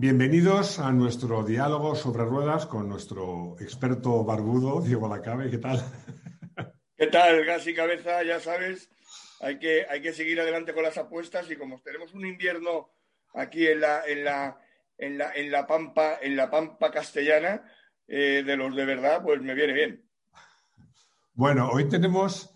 Bienvenidos a nuestro diálogo sobre ruedas con nuestro experto barbudo, Diego Lacabe. ¿Qué tal? ¿Qué tal, gas y cabeza? Ya sabes, hay que, hay que seguir adelante con las apuestas y como tenemos un invierno aquí en la, en la, en la, en la pampa, en la pampa castellana eh, de los de verdad, pues me viene bien. Bueno, hoy tenemos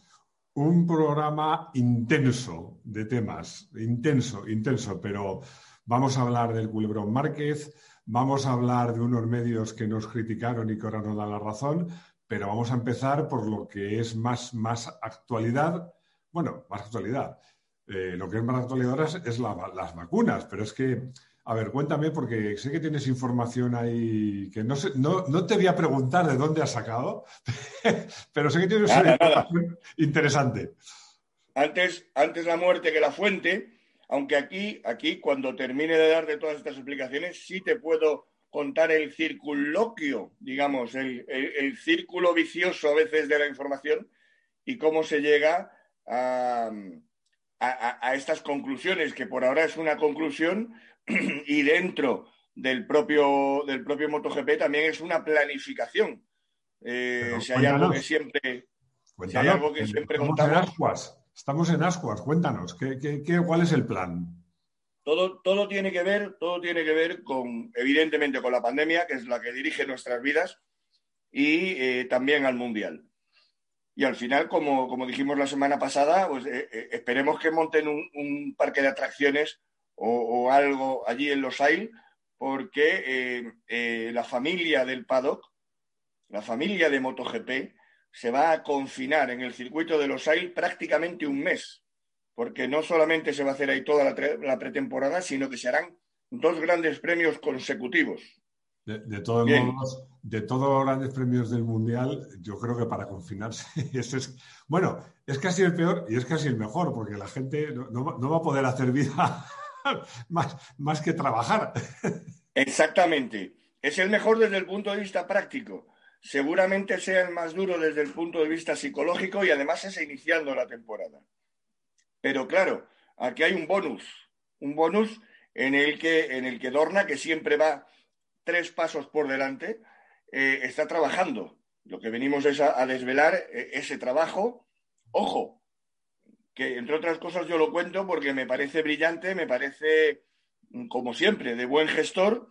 un programa intenso de temas, intenso, intenso, pero Vamos a hablar del culebrón Márquez, vamos a hablar de unos medios que nos criticaron y que ahora nos dan la razón, pero vamos a empezar por lo que es más, más actualidad. Bueno, más actualidad. Eh, lo que es más actualidad ahora es, las vacunas, pero es que, a ver, cuéntame, porque sé que tienes información ahí que no, sé, no, te voy a preguntar de dónde has sacado, pero sé que tienes una información interesante. Antes, antes la muerte que la fuente, aunque aquí, aquí, cuando termine de darte todas estas explicaciones, sí te puedo contar el circunloquio, digamos, el, círculo vicioso a veces de la información y cómo se llega a, estas conclusiones, que por ahora es una conclusión y dentro del propio, del propio MotoGP también es una planificación. Eh, si hay algo que siempre... Si hay algo que siempre contamos... Estamos en Ascuas, cuéntanos, ¿qué, cuál es el plan? Todo, todo, tiene que ver, todo tiene que ver con, evidentemente, con la pandemia, que es la que dirige nuestras vidas, y eh, también al Mundial. Y al final, como, como dijimos la semana pasada, pues eh, eh, esperemos que monten un, parque de atracciones o, algo allí en Los Ailes, porque la familia del paddock, la familia de MotoGP, se va a confinar en el circuito de los AIL prácticamente un mes, porque no solamente se va a hacer ahí toda la, pretemporada, sino que se harán dos grandes premios consecutivos. De, todos modos, de todos los grandes premios del Mundial, yo creo que para confinarse, eso es, bueno, es casi el peor y es casi el mejor, porque la gente no, va a poder hacer vida más, más que trabajar. Exactamente. Es el mejor desde el punto de vista práctico seguramente sea el más duro desde el punto de vista psicológico y además es iniciando la temporada. Pero claro, aquí hay un bonus, un bonus en el que, en el que Dorna, que siempre va tres pasos por delante, eh, está trabajando. Lo que venimos es a, desvelar eh, ese trabajo. Ojo, que entre otras cosas yo lo cuento porque me parece brillante, me parece, como siempre, de buen gestor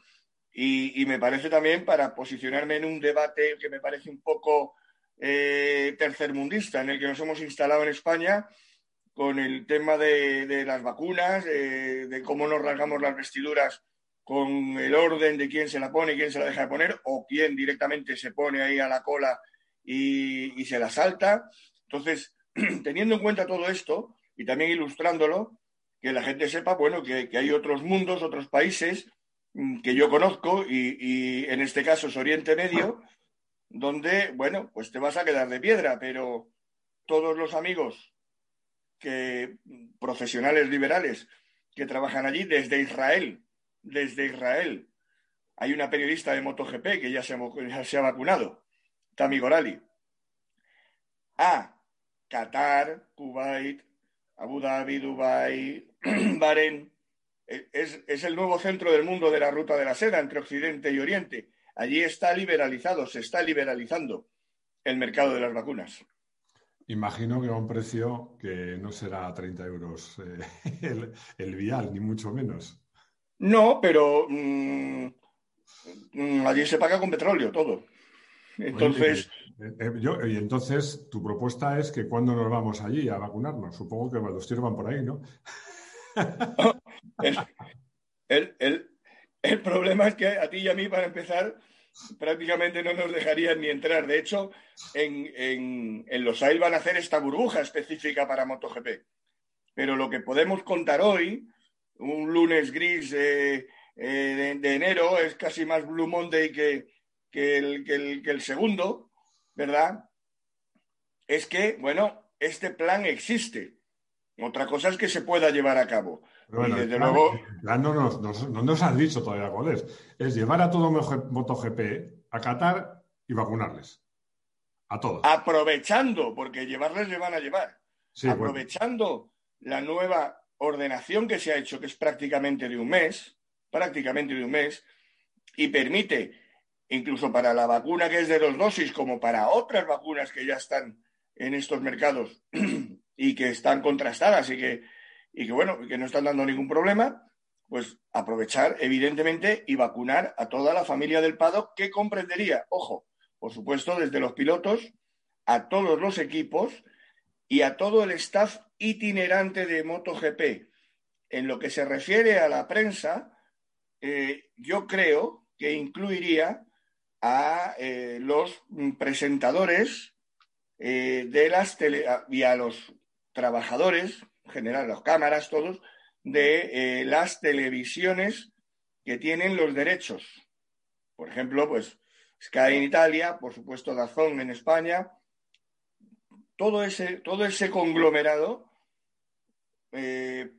y, me parece también para posicionarme en un debate que me parece un poco eh, tercermundista, en el que nos hemos instalado en España con el tema de, las vacunas, de cómo nos rasgamos las vestiduras con el orden de quién se la pone y quién se la deja de poner, o quién directamente se pone ahí a la cola y, se la salta. Entonces, teniendo en cuenta todo esto y también ilustrándolo, que la gente sepa, bueno, que hay otros mundos, otros países que yo conozco y, en este caso es Oriente Medio, donde, bueno, pues te vas a quedar de piedra, pero todos los amigos que profesionales liberales que trabajan allí desde Israel, desde Israel. Hay una periodista de MotoGP que ya se, ya se ha vacunado, Tami Gorali. A Qatar, Kuwait, Abu Dhabi, Dubai, Bahrein, es, el nuevo centro del mundo de la ruta de la seda entre Occidente y Oriente. Allí está liberalizado, se está liberalizando el mercado de las vacunas. Imagino que a un precio que no será 30 euros eh, el, vial, ni mucho menos. No, pero mm, mm, allí se paga con petróleo todo. Entonces. Eh, eh, y entonces, tu propuesta es que cuando nos vamos allí a vacunarnos, supongo que los tiros van por ahí, ¿no? el, problema es que a ti y a mí, para empezar, prácticamente no nos dejarían ni entrar. De hecho, en, los AIL van a hacer esta burbuja específica para MotoGP. Pero lo que podemos contar hoy, un lunes gris eh, de, enero, es casi más Blue Monday que, el, que el segundo, ¿verdad? Es que, bueno, este plan existe. Otra cosa es que se pueda llevar a cabo y desde luego. no nos, has dicho todavía cuál es. Es llevar a todo MotoGP a Qatar y vacunarles. A todos. Aprovechando, porque llevarles le van a llevar. aprovechando la nueva ordenación que se ha hecho, que es prácticamente de un mes, prácticamente de un mes y permite, incluso para la vacuna que es de dos dosis, como para otras vacunas que ya están en estos mercados y que están contrastadas y que, y que bueno, que no están dando ningún problema, pues aprovechar, evidentemente, y vacunar a toda la familia del paddock que comprendería, ojo, por supuesto, desde los pilotos a todos los equipos y a todo el staff itinerante de MotoGP. En lo que se refiere a la prensa, eh, yo creo que incluiría a eh, los presentadores eh, de las tele y a los trabajadores, en general, las cámaras, todos, de las televisiones que tienen los derechos. Por ejemplo, pues Sky en Italia, por supuesto Dazón en España, todo ese, todo ese conglomerado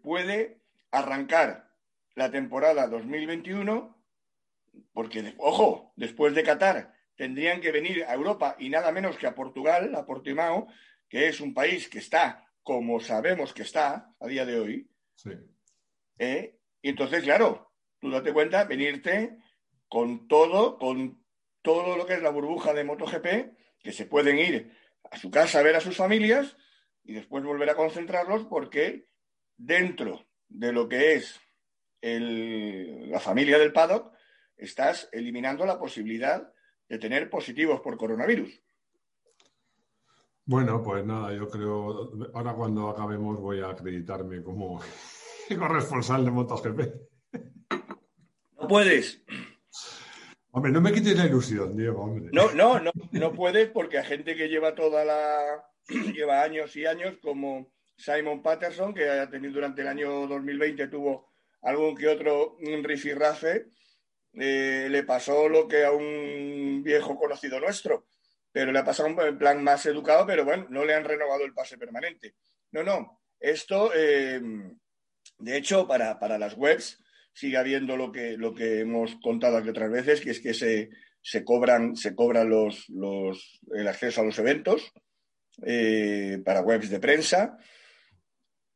puede arrancar la temporada 2021, porque, ojo, después de Qatar tendrían que venir a Europa y nada menos que a Portugal, a Portimao, que es un país que está como sabemos que está a día de hoy. ¿eh? Y entonces, claro, tú date cuenta, venirte con todo, con todo lo que es la burbuja de MotoGP, que se pueden ir a su casa a ver a sus familias y después volver a concentrarlos porque dentro de lo que es la familia del paddock, estás eliminando la posibilidad de tener positivos por coronavirus. Bueno, pues nada, yo creo, ahora cuando acabemos voy a acreditarme como corresponsal de MotoGP. No puedes. Hombre, no me quites la ilusión, Diego, hombre. No, no, no, no puedes porque hay gente que lleva toda la, lleva años y años como Simon Patterson, que ha tenido durante el año 2020 tuvo algún que otro rifirrafe, eh, le pasó lo que a un viejo conocido nuestro, pero le ha pasado en plan más educado, pero bueno, no le han renovado el pase permanente. No, no, esto, eh, de hecho, para, las webs sigue habiendo lo que, lo que hemos contado aquí otras veces, que es que se, se cobran, se cobran los, los, el acceso a los eventos eh, para webs de prensa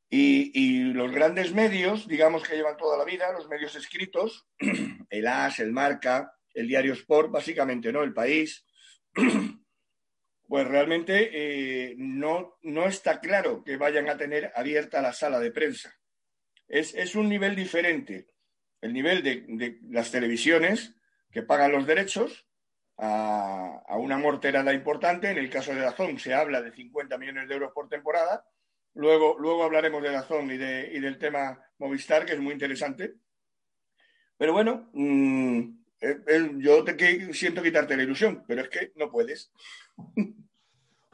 y, los grandes medios, digamos que llevan toda la vida, los medios escritos, el AS, el Marca, el Diario Sport, básicamente, ¿no? El País, pues realmente eh, no, no está claro que vayan a tener abierta la sala de prensa. Es, un nivel diferente. El nivel de, las televisiones que pagan los derechos a, a una morterada importante. En el caso de Dazón se habla de 50 millones de euros por temporada Luego, luego hablaremos de la zona y, de, y del tema Movistar, que es muy interesante. Pero bueno, mm, eh, eh, yo te siento quitarte la ilusión, pero es que no puedes.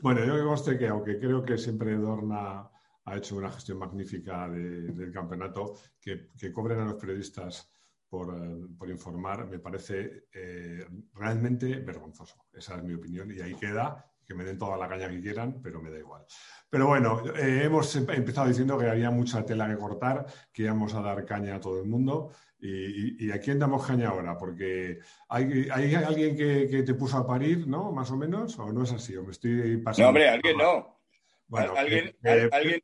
Bueno, yo que conste que, aunque creo que siempre Dorna ha hecho una gestión magnífica del campeonato, que, cobren a los periodistas por, eh, informar, me parece realmente vergonzoso. Esa es mi opinión y ahí queda que me den toda la caña que quieran, pero me da igual. Pero bueno, eh, hemos empezado diciendo que había mucha tela que cortar, que íbamos a dar caña a todo el mundo. ¿Y, a quién damos caña ahora? Porque hay, alguien que, te puso a parir, ¿no? Más o menos, o no es así, o me estoy pasando. No, hombre, alguien no. Bueno, alguien, alguien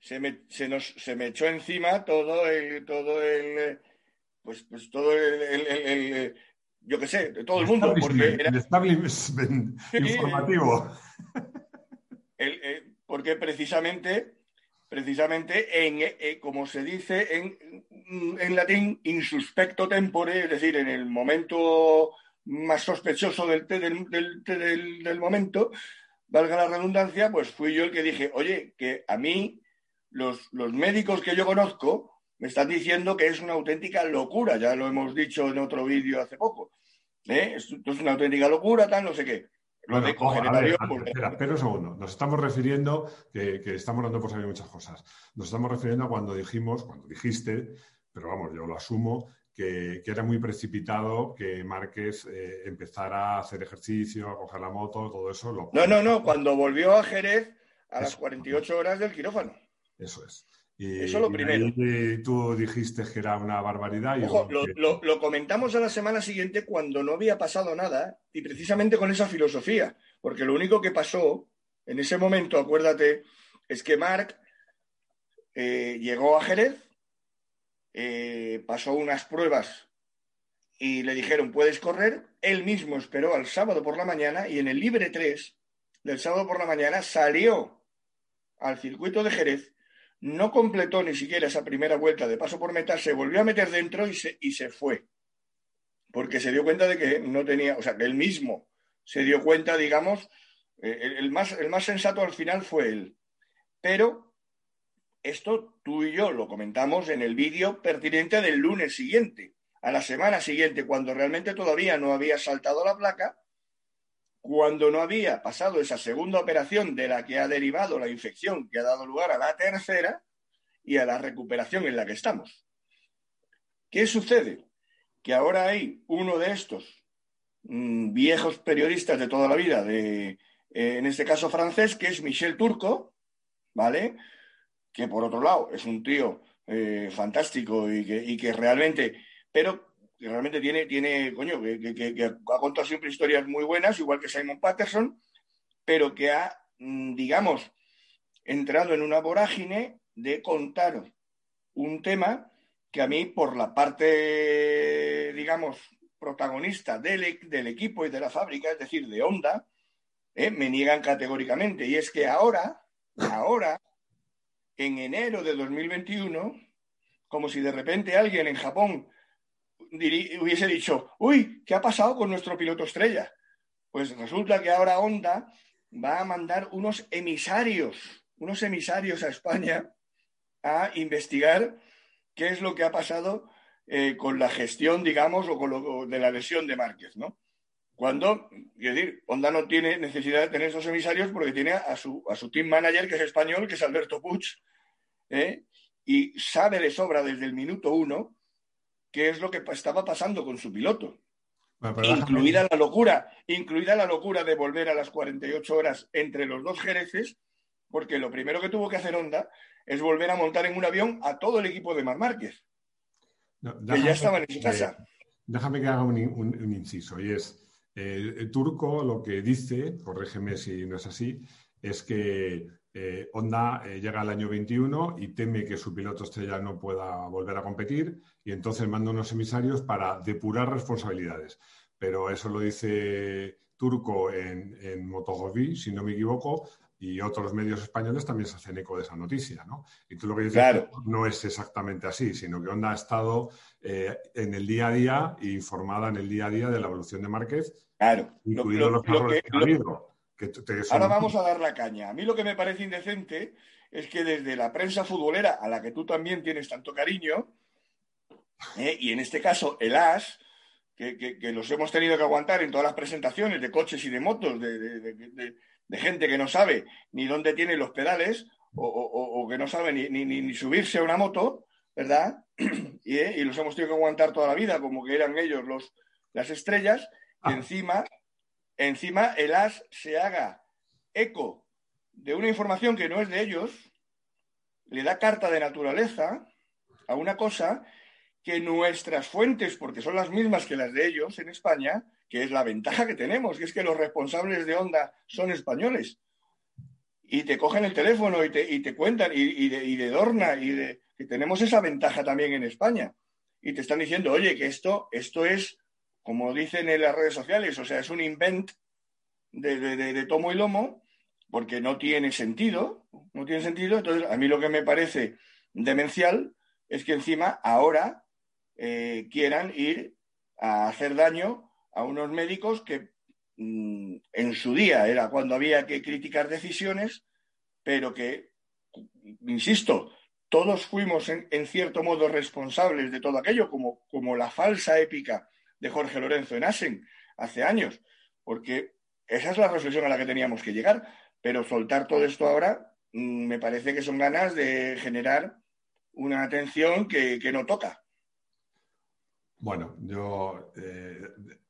se, me, se, nos, se me echó encima todo el, todo el, pues, pues todo el yo qué sé, de todo el mundo. Porque era... El establishment informativo. Eh, porque precisamente, precisamente en, eh, como se dice en, en latín, insuspecto tempore, es decir, en el momento más sospechoso del, del, del, del, momento, valga la redundancia, pues fui yo el que dije, oye, que a mí los, los médicos que yo conozco me están diciendo que es una auténtica locura, ya lo hemos dicho en otro vídeo hace poco. ¿Eh? Esto es una auténtica locura, tal, no sé qué. Lo de cogenerario. espera, espera, un segundo. Nos estamos refiriendo, que, estamos dando por saber muchas cosas. Nos estamos refiriendo a cuando dijimos, cuando dijiste, pero vamos, yo lo asumo, que, era muy precipitado que Márquez eh, empezara a hacer ejercicio, a coger la moto, todo eso. no, no, no, cuando volvió a Jerez a las 48 horas del quirófano. Eso es. Eso lo primero. Tú dijiste que era una barbaridad. Ojo, lo, comentamos a la semana siguiente cuando no había pasado nada y precisamente con esa filosofía, porque lo único que pasó en ese momento, acuérdate, es que Mark eh, llegó a Jerez, eh, pasó unas pruebas y le dijeron puedes correr, él mismo esperó al sábado por la mañana y en el libre 3 del sábado por la mañana salió al circuito de Jerez, no completó ni siquiera esa primera vuelta de paso por meta, se volvió a meter dentro y se, y se fue, porque se dio cuenta de que no tenía, o sea, que él mismo se dio cuenta, digamos, eh, el, más, el más sensato al final fue él. Pero esto tú y yo lo comentamos en el vídeo pertinente del lunes siguiente, a la semana siguiente, cuando realmente todavía no había saltado la placa, cuando no había pasado esa segunda operación de la que ha derivado la infección que ha dado lugar a la tercera y a la recuperación en la que estamos. ¿Qué sucede? Que ahora hay uno de estos mm, viejos periodistas de toda la vida, de, eh, en este caso francés, que es Michel Turco, ¿vale? Que por otro lado es un tío eh, fantástico y que, y que realmente, pero que realmente tiene, tiene coño, que, ha contado siempre historias muy buenas, igual que Simon Patterson, pero que ha, mm, digamos, entrado en una vorágine de contar un tema que a mí, por la parte, digamos, protagonista del, e, del equipo y de la fábrica, es decir, de Honda, eh, me niegan categóricamente. Y es que ahora, ahora, en enero de 2021, como si de repente alguien en Japón hubiese dicho, uy, ¿qué ha pasado con nuestro piloto estrella? Pues resulta que ahora Honda va a mandar unos emisarios, unos emisarios a España a investigar qué es lo que ha pasado eh, con la gestión, digamos, o con lo de la lesión de Márquez, ¿no? Cuando, es decir, Honda no tiene necesidad de tener esos emisarios porque tiene a su, a su team manager, que es español, que es Alberto Puig, ¿eh? y sabe de sobra desde el minuto uno qué es lo que estaba pasando con su piloto. incluida la locura, incluida la locura de volver a las 48 horas entre los dos jereces, porque lo primero que tuvo que hacer Honda es volver a montar en un avión a todo el equipo de Mar Márquez, que ya estaban en su casa. déjame que haga un, inciso, y es, eh, el Turco lo que dice, corrígeme si no es así, es que eh, Honda eh, llega al año 21 y teme que su piloto estrella no pueda volver a competir y entonces manda unos emisarios para depurar responsabilidades. Pero eso lo dice Turco en, en si no me equivoco, y otros medios españoles también se hacen eco de esa noticia, ¿no? Y tú lo que dices no es exactamente así, sino que Honda ha estado eh, en el día a día informada en el día a día de la evolución de Márquez, claro. incluidos los errores que, ha habido. Ahora vamos a dar la caña. A mí lo que me parece indecente es que desde la prensa futbolera, a la que tú también tienes tanto cariño, eh, y en este caso el AS, que, los hemos tenido que aguantar en todas las presentaciones de coches y de motos, de, gente que no sabe ni dónde tiene los pedales o, que no sabe ni, subirse a una moto, ¿verdad? Eh, y, los hemos tenido que aguantar toda la vida, como que eran ellos los, las estrellas, y ah. encima encima el AS se haga eco de una información que no es de ellos, le da carta de naturaleza a una cosa que nuestras fuentes, porque son las mismas que las de ellos en España, que es la ventaja que tenemos, que es que los responsables de Onda son españoles. Y te cogen el teléfono y te, cuentan, y, de, y de Dorna, y de, que tenemos esa ventaja también en España. Y te están diciendo, oye, que esto, esto es como dicen en las redes sociales, o sea, es un invent de, tomo y lomo, porque no tiene sentido, no tiene sentido. Entonces, a mí lo que me parece demencial es que encima ahora eh, quieran ir a hacer daño a unos médicos que mm, en su día era cuando había que criticar decisiones, pero que, insisto, todos fuimos en, cierto modo responsables de todo aquello, como, como la falsa épica de Jorge Lorenzo en Asen hace años, porque esa es la reflexión a la que teníamos que llegar, pero soltar todo esto ahora mm, me parece que son ganas de generar una atención que, no toca. Bueno, yo eh,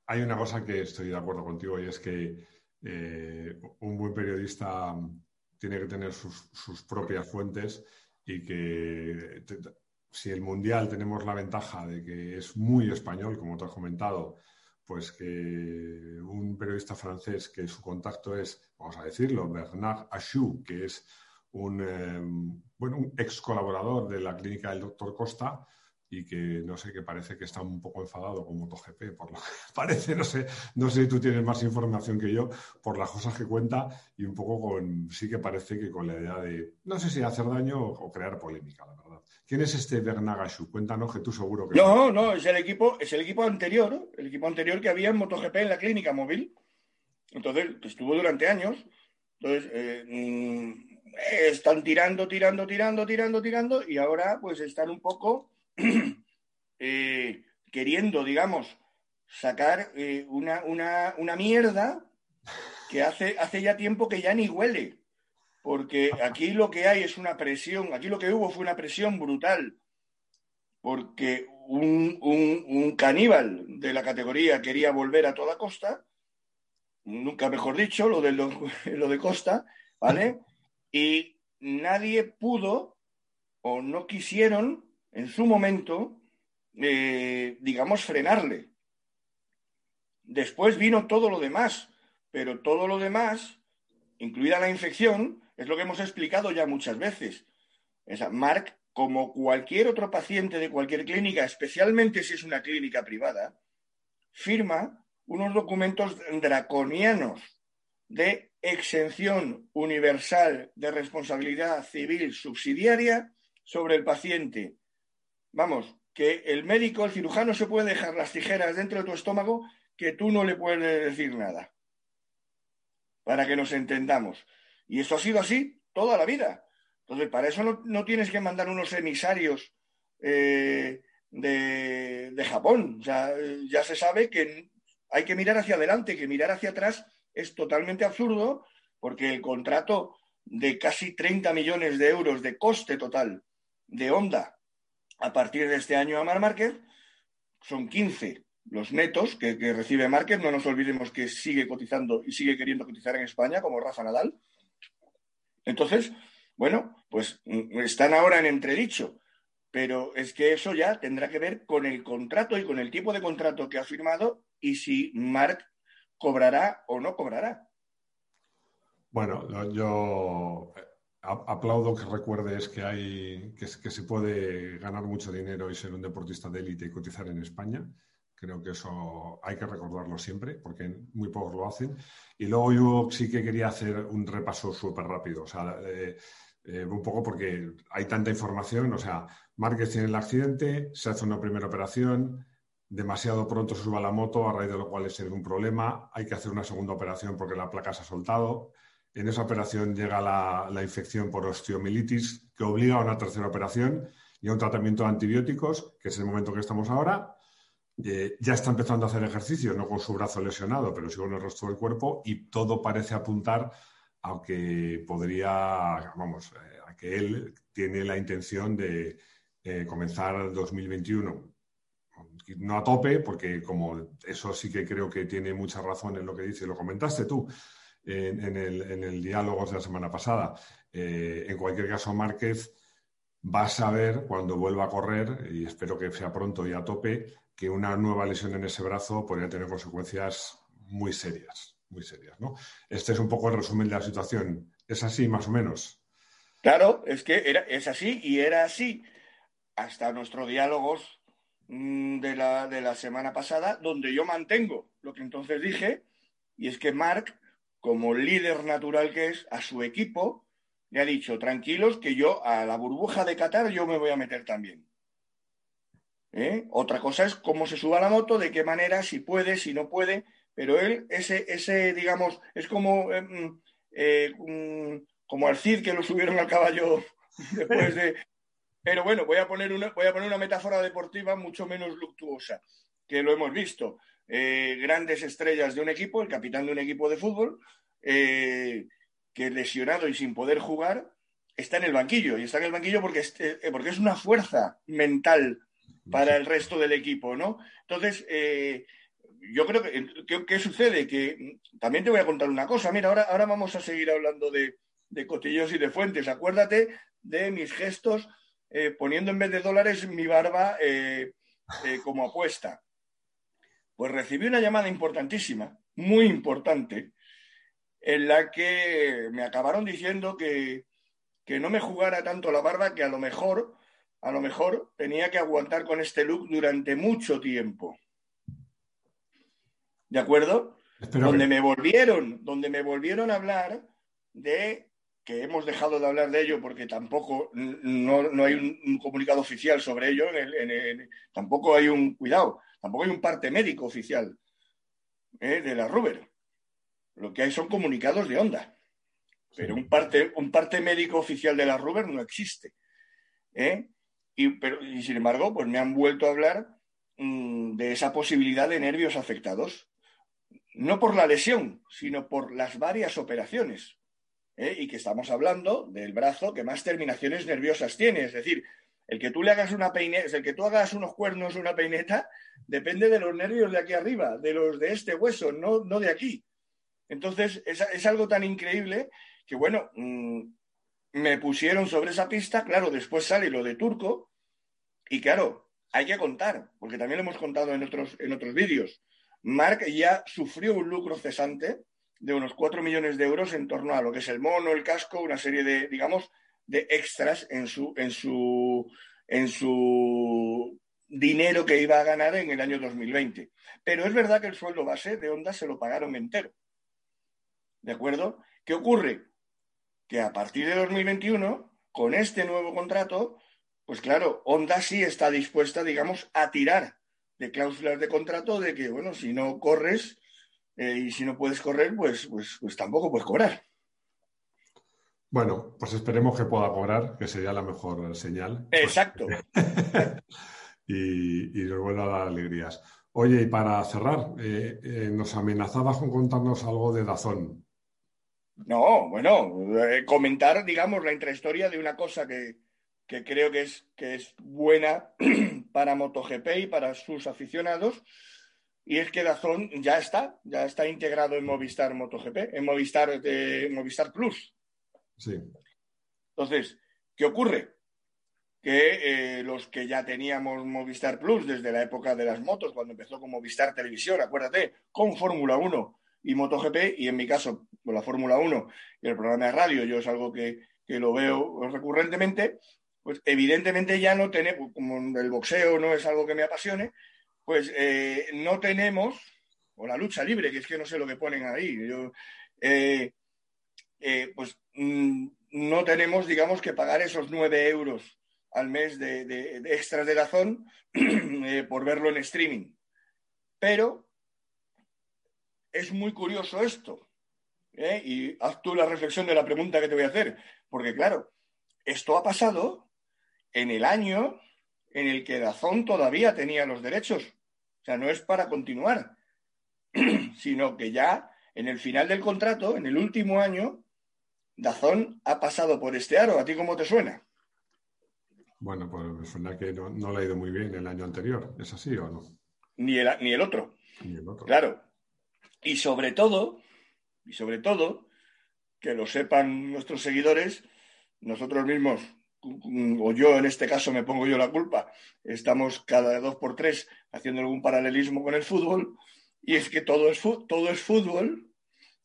hay una cosa que estoy de acuerdo contigo y es que eh, un buen periodista tiene que tener sus, sus propias fuentes y que si el Mundial tenemos la ventaja de que es muy español, como te has comentado, pues que un periodista francés que su contacto es, vamos a decirlo, Bernard Achou, que es un, eh, bueno, un ex colaborador de la clínica del doctor Costa, y que no sé, que parece que está un poco enfadado con MotoGP, por lo que parece, no sé, no sé si tú tienes más información que yo por las cosas que cuenta y un poco con, sí que parece que con la idea de, no sé si hacer daño o, crear polémica, la verdad. ¿Quién es este Bernagashu? Cuéntanos que tú seguro que... No, no, es el equipo, es el equipo anterior, el equipo anterior que había en MotoGP en la clínica móvil. Entonces, estuvo durante años. Entonces, eh, mm, están tirando, tirando, tirando, tirando, tirando y ahora pues están un poco Eh, queriendo, digamos, sacar eh, una, una, mierda que hace, hace ya tiempo que ya ni huele. Porque aquí lo que hay es una presión, aquí lo que hubo fue una presión brutal, porque un, un caníbal de la categoría quería volver a toda costa, nunca mejor dicho, lo de, lo, lo de costa, ¿vale? Y nadie pudo o no quisieron en su momento, eh, digamos, frenarle. Después vino todo lo demás, pero todo lo demás, incluida la infección, es lo que hemos explicado ya muchas veces. Mark, como cualquier otro paciente de cualquier clínica, especialmente si es una clínica privada, firma unos documentos draconianos de exención universal de responsabilidad civil subsidiaria sobre el paciente vamos, que el médico, el cirujano se puede dejar las tijeras dentro de tu estómago que tú no le puedes decir nada. Para que nos entendamos. Y esto ha sido así toda la vida. Entonces, para eso no, tienes que mandar unos emisarios eh, de, de, Japón. O sea, ya se sabe que hay que mirar hacia adelante, que mirar hacia atrás es totalmente absurdo, porque el contrato de casi 30 millones de euros de coste total de Honda a partir de este año a Mar Márquez. Son 15 los netos que, recibe Márquez. No nos olvidemos que sigue cotizando y sigue queriendo cotizar en España, como Rafa Nadal. Entonces, bueno, pues mm, están ahora en entredicho. Pero es que eso ya tendrá que ver con el contrato y con el tipo de contrato que ha firmado y si Marc cobrará o no cobrará. Bueno, yo aplaudo que recuerdes que hay que, se puede ganar mucho dinero y ser un deportista de élite y cotizar en España. Creo que eso hay que recordarlo siempre, porque muy pocos lo hacen. Y luego yo sí que quería hacer un repaso súper rápido, o sea, eh, eh, un poco porque hay tanta información. O sea, Márquez tiene el accidente, se hace una primera operación, demasiado pronto se suba la moto, a raíz de lo cual es un problema, hay que hacer una segunda operación porque la placa se ha soltado en esa operación llega la, infección por osteomilitis que obliga a una tercera operación y a un tratamiento de antibióticos, que es el momento que estamos ahora. Eh, ya está empezando a hacer ejercicio, no con su brazo lesionado, pero sí con el resto del cuerpo y todo parece apuntar a que podría, vamos, eh, a que él tiene la intención de eh, comenzar 2021 no a tope, porque como eso sí que creo que tiene mucha razón en lo que dice, lo comentaste tú, en, el, diálogo de la semana pasada. Eh, en cualquier caso, Márquez va a saber cuando vuelva a correr, y espero que sea pronto y a tope, que una nueva lesión en ese brazo podría tener consecuencias muy serias, muy serias. ¿no? Este es un poco el resumen de la situación. ¿Es así, más o menos? Claro, es que era, es así y era así hasta nuestros diálogos mm, de la, de la semana pasada, donde yo mantengo lo que entonces dije, y es que Marc como líder natural que es, a su equipo, le ha dicho, tranquilos, que yo a la burbuja de Qatar yo me voy a meter también. ¿Eh? Otra cosa es cómo se suba la moto, de qué manera, si puede, si no puede, pero él, ese, ese digamos, es como, eh, mm, eh, mm, como al Cid que lo subieron al caballo después de... Pero bueno, voy a, poner una, voy a poner una metáfora deportiva mucho menos luctuosa, que lo hemos visto. Eh, grandes estrellas de un equipo, el capitán de un equipo de fútbol, eh, que lesionado y sin poder jugar, está en el banquillo. Y está en el banquillo porque es, eh, una fuerza mental para el resto del equipo, ¿no? Entonces, yo creo que, ¿qué, sucede? Que también te voy a contar una cosa. Mira, ahora, ahora vamos a seguir hablando de, de cotillos y de fuentes. Acuérdate de mis gestos poniendo en vez de dólares mi barba como apuesta. Pues recibí una llamada importantísima, muy importante, en la que me acabaron diciendo que, no me jugara tanto la barba, que a lo mejor a lo mejor tenía que aguantar con este look durante mucho tiempo. ¿De acuerdo? donde me volvieron, donde me volvieron a hablar de que hemos dejado de hablar de ello porque tampoco no, hay un, comunicado oficial sobre ello, tampoco hay un cuidado, tampoco hay un parte médico oficial ¿eh? de la Ruber. Lo que hay son comunicados de onda. Pero un parte, un parte médico oficial de la Ruber no existe. ¿eh? Y, pero, y sin embargo, pues me han vuelto a hablar mm, de esa posibilidad de nervios afectados. No por la lesión, sino por las varias operaciones. ¿eh? Y que estamos hablando del brazo que más terminaciones nerviosas tiene. Es decir, el que tú le hagas una peineta, el que tú hagas unos cuernos, una peineta, depende de los nervios de aquí arriba, de los de este hueso, no, de aquí. Entonces, es, algo tan increíble que, bueno, mm, me pusieron sobre esa pista, claro, después sale lo de Turco, y claro, hay que contar, porque también lo hemos contado en otros, en otros vídeos. Mark ya sufrió un lucro cesante de unos 4 millones de euros en torno a lo que es el mono, el casco, una serie de, digamos, de extras en su, en su, en su dinero que iba a ganar en el año 2020. Pero es verdad que el sueldo base de Honda se lo pagaron entero. ¿De acuerdo? ¿Qué ocurre? Que a partir de 2021, con este nuevo contrato, pues claro, Honda sí está dispuesta, digamos, a tirar de cláusulas de contrato de que, bueno, si no corres eh, y si no puedes correr, pues, pues, pues tampoco puedes cobrar. Bueno, pues esperemos que pueda cobrar, que sería la mejor señal. Exacto. y, y, nos vuelva a dar alegrías. Oye, y para cerrar, eh, eh, nos amenazabas con contarnos algo de Dazón. No, bueno, eh, comentar, digamos, la intrahistoria de una cosa que, que creo que es, que es buena para MotoGP y para sus aficionados, y es que Dazón ya está, ya está integrado en Movistar MotoGP, en Movistar, Movistar Plus. Sí. Entonces, ¿qué ocurre? Que eh, los que ya teníamos Movistar Plus desde la época de las motos, cuando empezó con Movistar Televisión, acuérdate, con Fórmula 1 y MotoGP, y en mi caso, con la Fórmula 1 y el programa de radio, yo es algo que, lo veo recurrentemente, pues evidentemente ya no tenemos, como el boxeo no es algo que me apasione, pues eh, no tenemos, o la lucha libre, que es que no sé lo que ponen ahí, yo, eh, pues Mm, no tenemos, digamos, que pagar esos nueve euros al mes de, extras de Dazón eh, por verlo en streaming. Pero es muy curioso esto. ¿eh? Y haz tú la reflexión de la pregunta que te voy a hacer. Porque, claro, esto ha pasado en el año en el que Dazón todavía tenía los derechos. O sea, no es para continuar, sino que ya en el final del contrato, en el último año, Dazón ha pasado por este aro. ¿A ti cómo te suena? Bueno, pues me suena que no, no le ha ido muy bien el año anterior. ¿Es así o no? Ni el, ni el otro. Ni el otro. Claro. Y sobre todo, y sobre todo, que lo sepan nuestros seguidores, nosotros mismos, o yo en este caso me pongo yo la culpa, estamos cada dos por tres haciendo algún paralelismo con el fútbol, y es que todo es, todo es fútbol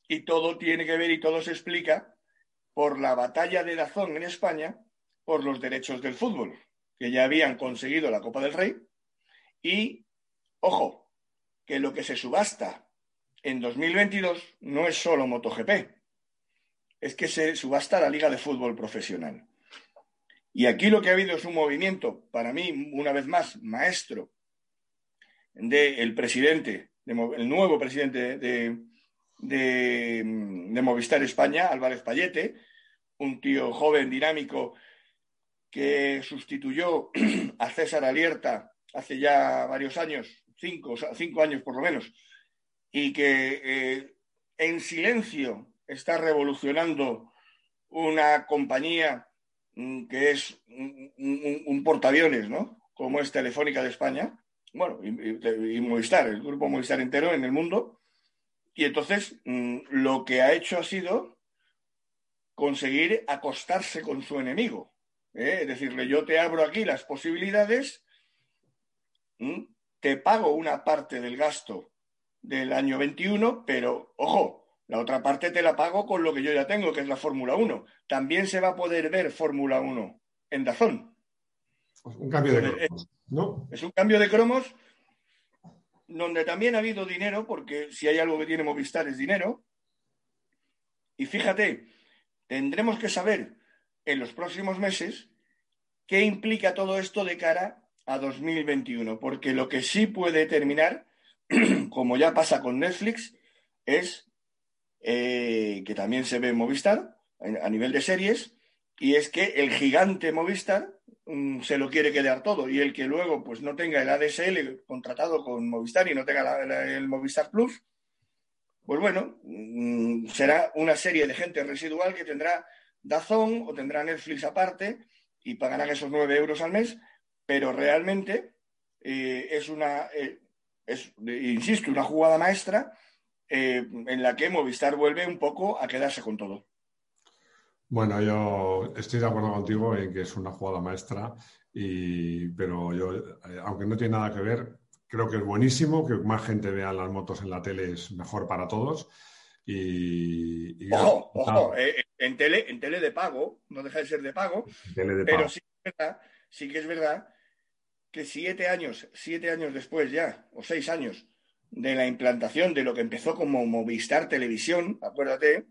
y todo tiene que ver y todo se explica por la batalla de Dazón en España por los derechos del fútbol, que ya habían conseguido la Copa del Rey. Y, ojo, que lo que se subasta en 2022 no es solo MotoGP, es que se subasta la Liga de Fútbol Profesional. Y aquí lo que ha habido es un movimiento, para mí, una vez más, maestro del presidente, el nuevo presidente de, de, Movistar España, Álvarez Payete, un tío joven, dinámico, que sustituyó a César Alierta hace ya varios años, cinco, cinco años por lo menos, y que eh, en silencio está revolucionando una compañía mm, que es un, portaaviones, ¿no? Como es Telefónica de España, bueno, y Movistar, el grupo Movistar entero en el mundo, y entonces mm, lo que ha hecho ha sido conseguir acostarse con su enemigo. ¿eh? Es decirle, yo te abro aquí las posibilidades, te pago una parte del gasto del año 21, pero ojo, la otra parte te la pago con lo que yo ya tengo, que es la Fórmula 1. También se va a poder ver Fórmula 1 en Dazón. un cambio de cromos, ¿no? Es un cambio de cromos donde también ha habido dinero, porque si hay algo que tiene Movistar es dinero. Y fíjate, tendremos que saber en los próximos meses qué implica todo esto de cara a 2021, porque lo que sí puede terminar, como ya pasa con Netflix, es eh, que también se ve Movistar a nivel de series, y es que el gigante Movistar se lo quiere quedar todo y el que luego pues no tenga el ADSL contratado con Movistar y no tenga el Movistar Plus, pues bueno, mm, será una serie de gente residual que tendrá Dazón o tendrá Netflix aparte y pagarán esos nueve euros al mes, pero realmente eh, es una, eh, es, insisto, una jugada maestra eh, en la que Movistar vuelve un poco a quedarse con todo. Bueno, yo estoy de acuerdo contigo en que es una jugada maestra, pero yo, eh, aunque no tiene nada que ver, creo que es buenísimo, que más gente vea las motos en la tele es mejor para todos. Y, ojo, ojo, eh, en, tele, en tele de pago, no deja de ser de pago, pero Sí, sí que es verdad que siete años, siete años después ya, o seis años, de la implantación de lo que empezó como Movistar Televisión, acuérdate,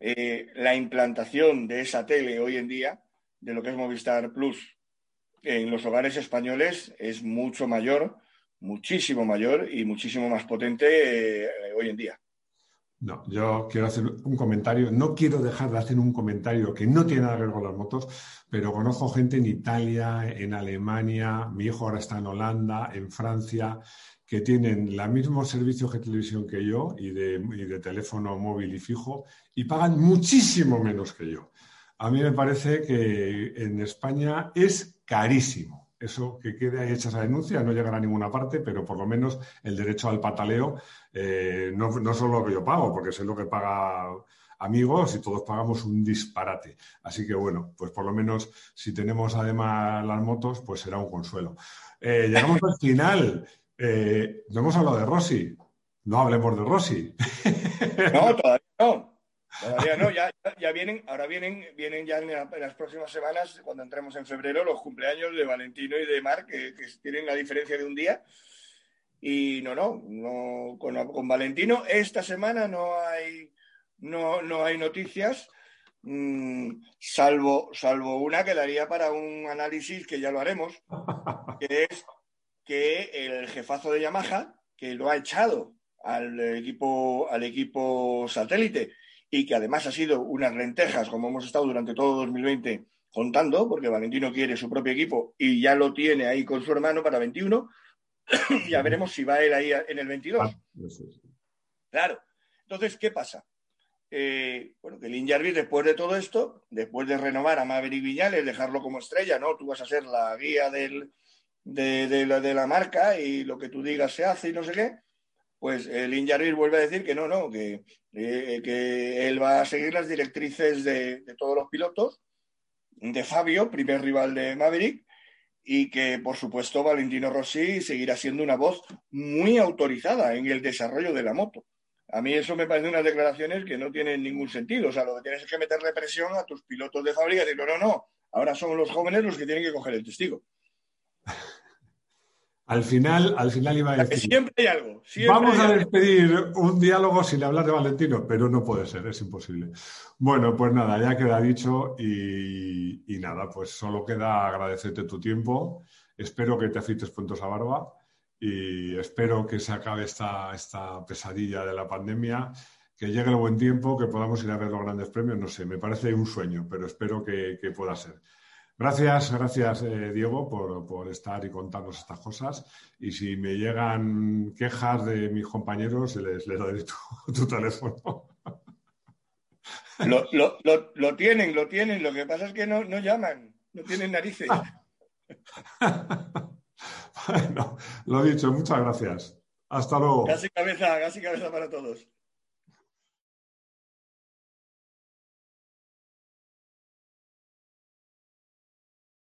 eh, la implantación de esa tele hoy en día, de lo que es Movistar Plus, en los hogares españoles es mucho mayor, muchísimo mayor y muchísimo más potente eh, hoy en día. No, yo quiero hacer un comentario. No quiero dejar de hacer un comentario que no tiene nada que ver con las motos, pero conozco gente en Italia, en Alemania, mi hijo ahora está en Holanda, en Francia, que tienen el mismo servicio de televisión que yo y de, teléfono móvil y fijo y pagan muchísimo menos que yo. A mí me parece que en España es carísimo. Eso que quede ahí hecha esa denuncia no llegará a ninguna parte, pero por lo menos el derecho al pataleo eh, no, no solo lo que yo pago, porque sé lo que paga amigos y todos pagamos un disparate. Así que bueno, pues por lo menos si tenemos además las motos, pues será un consuelo. Eh, llegamos al final. Eh, no hemos hablado de Rossi. No hablemos de Rossi. No, todavía no. Todavía no. Ya, vienen, ahora vienen, vienen ya en, las próximas semanas, cuando entremos en febrero, los cumpleaños de Valentino y de Marc, que, tienen la diferencia de un día. Y no, no, no con, Valentino esta semana no hay, no, no hay noticias, mm, salvo, salvo una que daría para un análisis que ya lo haremos, que es que el jefazo de Yamaha, que lo ha echado al equipo, al equipo satélite y que además ha sido unas lentejas, como hemos estado durante todo 2020 contando, porque Valentino quiere su propio equipo y ya lo tiene ahí con su hermano para 21, ya veremos si va él ahí en el 22. Ah, claro. Entonces, ¿qué pasa? Eh, bueno, que Lin Jarvis, después de todo esto, después de renovar a Maverick Viñales, dejarlo como estrella, ¿no? Tú vas a ser la guía del, de, la, de la marca y lo que tú digas se hace y no sé qué, pues el Injarville vuelve a decir que no, no, que, eh, que él va a seguir las directrices de, todos los pilotos, de Fabio, primer rival de Maverick, y que por supuesto Valentino Rossi seguirá siendo una voz muy autorizada en el desarrollo de la moto. A mí eso me parece unas declaraciones que no tienen ningún sentido. O sea, lo que tienes es que meterle presión a tus pilotos de fábrica y no, no, ahora son los jóvenes los que tienen que coger el testigo. Al final, al final iba a decir. Siempre hay algo. vamos a despedir un diálogo sin hablar de Valentino, pero no puede ser, es imposible. Bueno, pues nada, ya queda dicho y, nada, pues solo queda agradecerte tu tiempo. Espero que te afeites pronto esa barba y espero que se acabe esta, esta pesadilla de la pandemia, que llegue el buen tiempo, que podamos ir a ver los grandes premios. No sé, me parece un sueño, pero espero que pueda ser. Gracias, gracias eh, Diego por, estar y contarnos estas cosas. Y si me llegan quejas de mis compañeros, les, les daré tu, teléfono. Lo, tienen, lo tienen. Lo que pasa es que no, no llaman, no tienen narices. bueno, lo dicho, muchas gracias. Hasta luego. Casi cabeza, casi cabeza para todos.